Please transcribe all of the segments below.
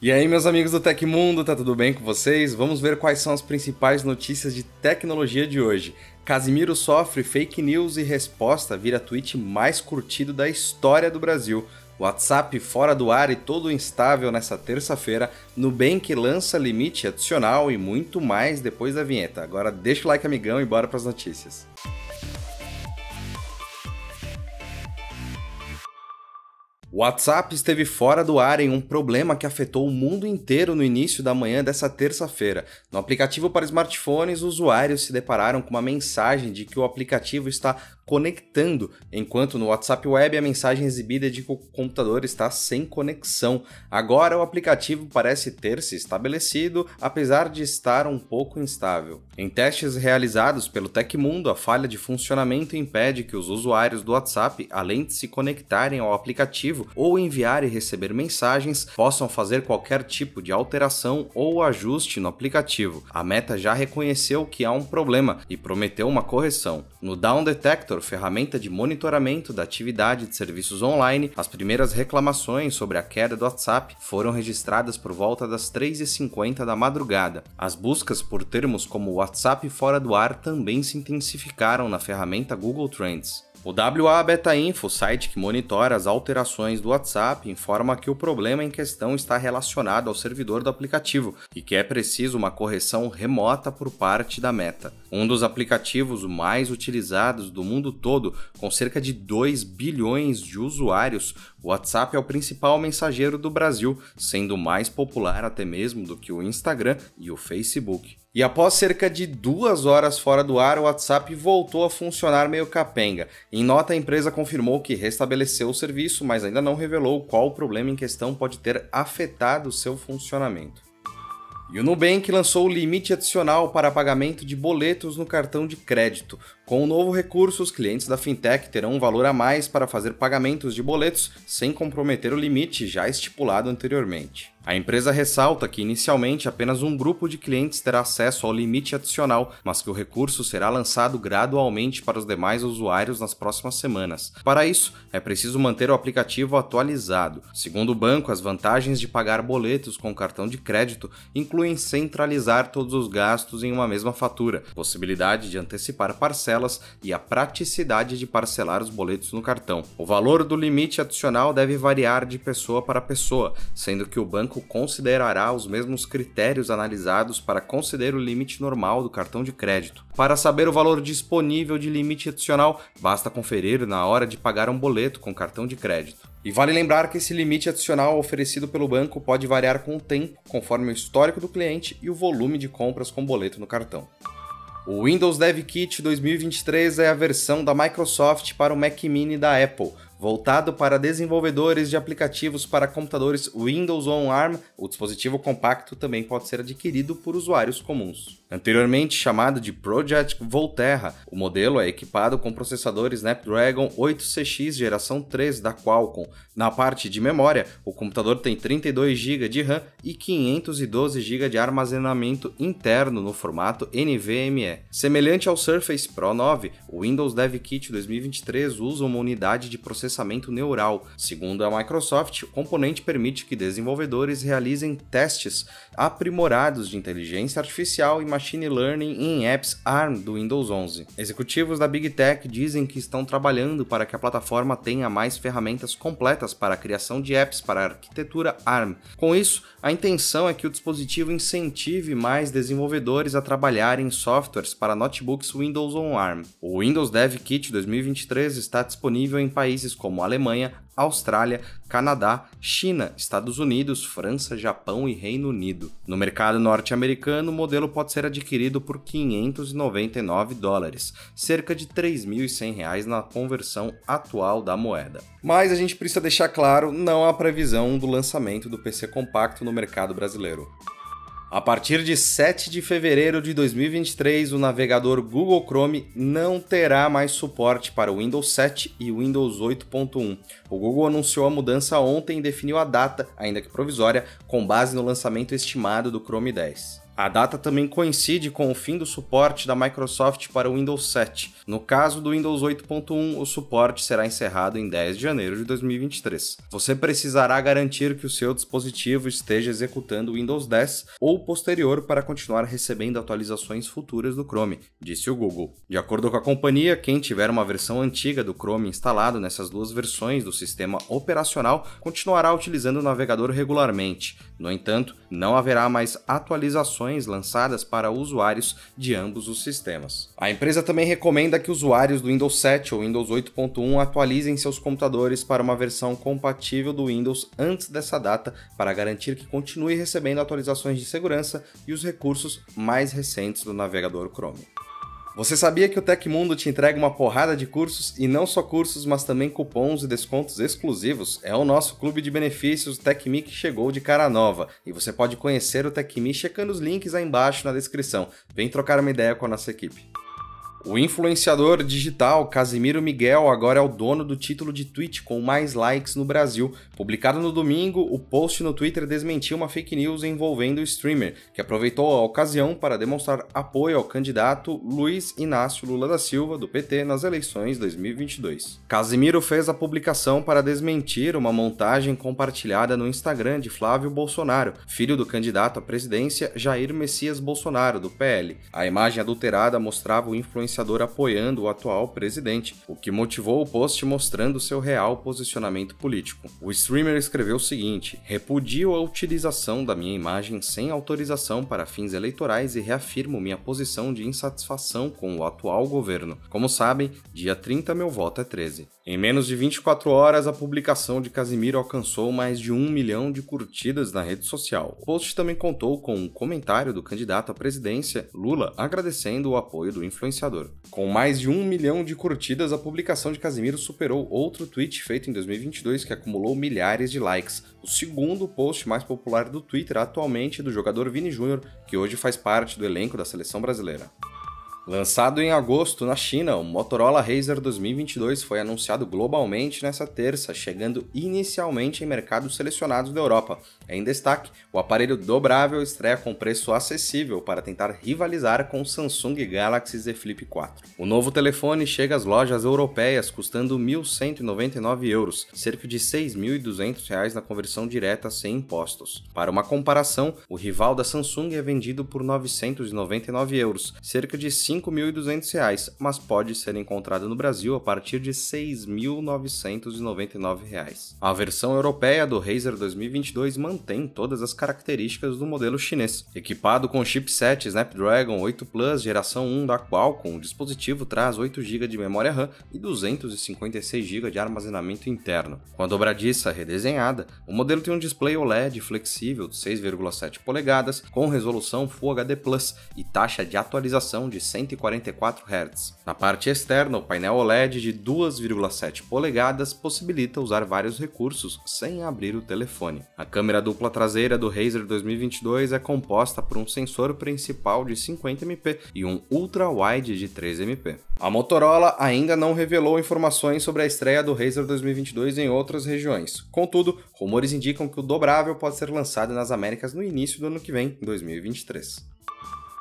E aí, meus amigos do Tecmundo, tá tudo bem com vocês? Vamos ver quais são as principais notícias de tecnologia de hoje. Casimiro sofre fake news e resposta vira tweet mais curtido da história do Brasil. WhatsApp fora do ar e todo instável nessa terça-feira. Nubank lança limite adicional e muito mais depois da vinheta. Agora deixa o like, amigão, e bora para as notícias. O WhatsApp esteve fora do ar em um problema que afetou o mundo inteiro no início da manhã dessa terça-feira. No aplicativo para smartphones, usuários se depararam com uma mensagem de que o aplicativo está conectando, enquanto no WhatsApp Web a mensagem exibida é de que o computador está sem conexão. Agora o aplicativo parece ter se estabelecido, apesar de estar um pouco instável. Em testes realizados pelo Tecmundo, a falha de funcionamento impede que os usuários do WhatsApp, além de se conectarem ao aplicativo ou enviar e receber mensagens, possam fazer qualquer tipo de alteração ou ajuste no aplicativo. A Meta já reconheceu que há um problema e prometeu uma correção. No Down Detector, ferramenta de monitoramento da atividade de serviços online, as primeiras reclamações sobre a queda do WhatsApp foram registradas por volta das 3h50 da madrugada. As buscas por termos como WhatsApp fora do ar também se intensificaram na ferramenta Google Trends. O WA Beta Info, site que monitora as alterações do WhatsApp, informa que o problema em questão está relacionado ao servidor do aplicativo e que é preciso uma correção remota por parte da Meta. Um dos aplicativos mais utilizados do mundo todo, com cerca de 2 bilhões de usuários, o WhatsApp é o principal mensageiro do Brasil, sendo mais popular até mesmo do que o Instagram e o Facebook. E após cerca de duas horas fora do ar, o WhatsApp voltou a funcionar meio capenga. Em nota, a empresa confirmou que restabeleceu o serviço, mas ainda não revelou qual o problema em questão pode ter afetado seu funcionamento. E o Nubank lançou o limite adicional para pagamento de boletos no cartão de crédito. Com o novo recurso, os clientes da fintech terão um valor a mais para fazer pagamentos de boletos sem comprometer o limite já estipulado anteriormente. A empresa ressalta que inicialmente apenas um grupo de clientes terá acesso ao limite adicional, mas que o recurso será lançado gradualmente para os demais usuários nas próximas semanas. Para isso, é preciso manter o aplicativo atualizado. Segundo o banco, as vantagens de pagar boletos com cartão de crédito incluem centralizar todos os gastos em uma mesma fatura, possibilidade de antecipar parcelas e a praticidade de parcelar os boletos no cartão. O valor do limite adicional deve variar de pessoa para pessoa, sendo que o banco banco considerará os mesmos critérios analisados para conceder o limite normal do cartão de crédito. Para saber o valor disponível de limite adicional, basta conferir na hora de pagar um boleto com cartão de crédito. E vale lembrar que esse limite adicional oferecido pelo banco pode variar com o tempo, conforme o histórico do cliente e o volume de compras com boleto no cartão. O Windows Dev Kit 2023 é a versão da Microsoft para o Mac Mini da Apple, voltado para desenvolvedores de aplicativos para computadores Windows on ARM. O dispositivo compacto também pode ser adquirido por usuários comuns. Anteriormente chamado de Project Volterra, o modelo é equipado com processador Snapdragon 8CX geração 3 da Qualcomm. Na parte de memória, o computador tem 32 GB de RAM e 512 GB de armazenamento interno no formato NVMe. Semelhante ao Surface Pro 9, o Windows Dev Kit 2023 usa uma unidade de processamento neural. Segundo a Microsoft, o componente permite que desenvolvedores realizem testes aprimorados de inteligência artificial e Machine Learning em apps ARM do Windows 11. Executivos da Big Tech dizem que estão trabalhando para que a plataforma tenha mais ferramentas completas para a criação de apps para a arquitetura ARM. Com isso, a intenção é que o dispositivo incentive mais desenvolvedores a trabalhar em softwares para notebooks Windows on ARM. O Windows Dev Kit 2023 está disponível em países como Alemanha, Austrália, Canadá, China, Estados Unidos, França, Japão e Reino Unido. No mercado norte-americano, o modelo pode ser adquirido por 599 dólares, cerca de 3.100 reais na conversão atual da moeda. Mas a gente precisa deixar claro, não há previsão do lançamento do PC compacto no mercado brasileiro. A partir de 7 de fevereiro de 2023, o navegador Google Chrome não terá mais suporte para o Windows 7 e Windows 8.1. O Google anunciou a mudança ontem e definiu a data, ainda que provisória, com base no lançamento estimado do Chrome 10. A data também coincide com o fim do suporte da Microsoft para o Windows 7. No caso do Windows 8.1, o suporte será encerrado em 10 de janeiro de 2023. Você precisará garantir que o seu dispositivo esteja executando o Windows 10 ou posterior para continuar recebendo atualizações futuras do Chrome, disse o Google. De acordo com a companhia, quem tiver uma versão antiga do Chrome instalado nessas duas versões do sistema operacional continuará utilizando o navegador regularmente. No entanto, não haverá mais atualizações lançadas para usuários de ambos os sistemas. A empresa também recomenda que usuários do Windows 7 ou Windows 8.1 atualizem seus computadores para uma versão compatível do Windows antes dessa data para garantir que continue recebendo atualizações de segurança e os recursos mais recentes do navegador Chrome. Você sabia que o Tecmundo te entrega uma porrada de cursos e não só cursos, mas também cupons e descontos exclusivos? É o nosso clube de benefícios TecMe que chegou de cara nova e você pode conhecer o TecMe checando os links aí embaixo na descrição. Vem trocar uma ideia com a nossa equipe. O influenciador digital Casimiro Miguel agora é o dono do título de tweet com mais likes no Brasil. Publicado no domingo, o post no Twitter desmentiu uma fake news envolvendo o streamer, que aproveitou a ocasião para demonstrar apoio ao candidato Luiz Inácio Lula da Silva, do PT, nas eleições 2022. Casimiro fez a publicação para desmentir uma montagem compartilhada no Instagram de Flávio Bolsonaro, filho do candidato à presidência Jair Messias Bolsonaro, do PL. A imagem adulterada mostrava o influenciador influenciador apoiando o atual presidente, o que motivou o post mostrando seu real posicionamento político. O streamer escreveu o seguinte: Repudio a utilização da minha imagem sem autorização para fins eleitorais e reafirmo minha posição de insatisfação com o atual governo. Como sabem, dia 30 meu voto é 13. Em menos de 24 horas, a publicação de Casimiro alcançou mais de um milhão de curtidas na rede social. O post também contou com um comentário do candidato à presidência, Lula, agradecendo o apoio do influenciador. Com mais de um milhão de curtidas, a publicação de Casimiro superou outro tweet feito em 2022 que acumulou milhares de likes, o segundo post mais popular do Twitter atualmente do jogador Vini Júnior, que hoje faz parte do elenco da seleção brasileira. Lançado em agosto na China, o Motorola Razr 2022 foi anunciado globalmente nesta terça, chegando inicialmente em mercados selecionados da Europa. Em destaque, o aparelho dobrável estreia com preço acessível para tentar rivalizar com o Samsung Galaxy Z Flip 4. O novo telefone chega às lojas europeias custando 1.199 euros, cerca de 6.200 reais na conversão direta sem impostos. Para uma comparação, o rival da Samsung é vendido por 999 euros, cerca de 5 5.200, mas pode ser encontrado no Brasil a partir de R$ 6.999. A versão europeia do Razer 2022 mantém todas as características do modelo chinês. Equipado com chipset Snapdragon 8 Plus geração 1 da Qualcomm, o dispositivo traz 8 GB de memória RAM e 256 GB de armazenamento interno. Com a dobradiça redesenhada, o modelo tem um display OLED flexível de 6,7 polegadas com resolução Full HD Plus e taxa de atualização de 100 144 Hz. Na parte externa, o painel OLED de 2,7 polegadas possibilita usar vários recursos sem abrir o telefone. A câmera dupla traseira do Razer 2022 é composta por um sensor principal de 50MP e um ultra-wide de 3MP. A Motorola ainda não revelou informações sobre a estreia do Razer 2022 em outras regiões. Contudo, rumores indicam que o dobrável pode ser lançado nas Américas no início do ano que vem, 2023.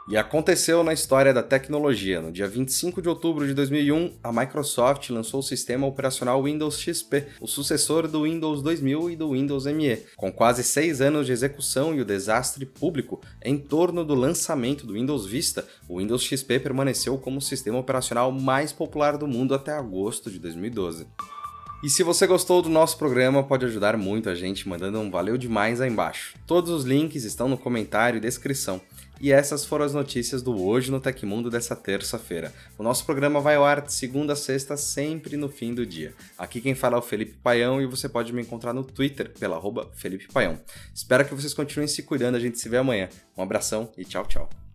E aconteceu na história da tecnologia. No dia 25 de outubro de 2001, a Microsoft lançou o sistema operacional Windows XP, o sucessor do Windows 2000 e do Windows ME. Com quase seis anos de execução e o desastre público em torno do lançamento do Windows Vista, o Windows XP permaneceu como o sistema operacional mais popular do mundo até agosto de 2012. E se você gostou do nosso programa, pode ajudar muito a gente mandando um valeu demais aí embaixo. Todos os links estão no comentário e descrição. E essas foram as notícias do Hoje no Tecmundo dessa terça-feira. O nosso programa vai ao ar de segunda a sexta, sempre no fim do dia. Aqui quem fala é o Felipe Paião e você pode me encontrar no Twitter pela Felipe Paião. Espero que vocês continuem se cuidando, a gente se vê amanhã. Um abração e tchau, tchau.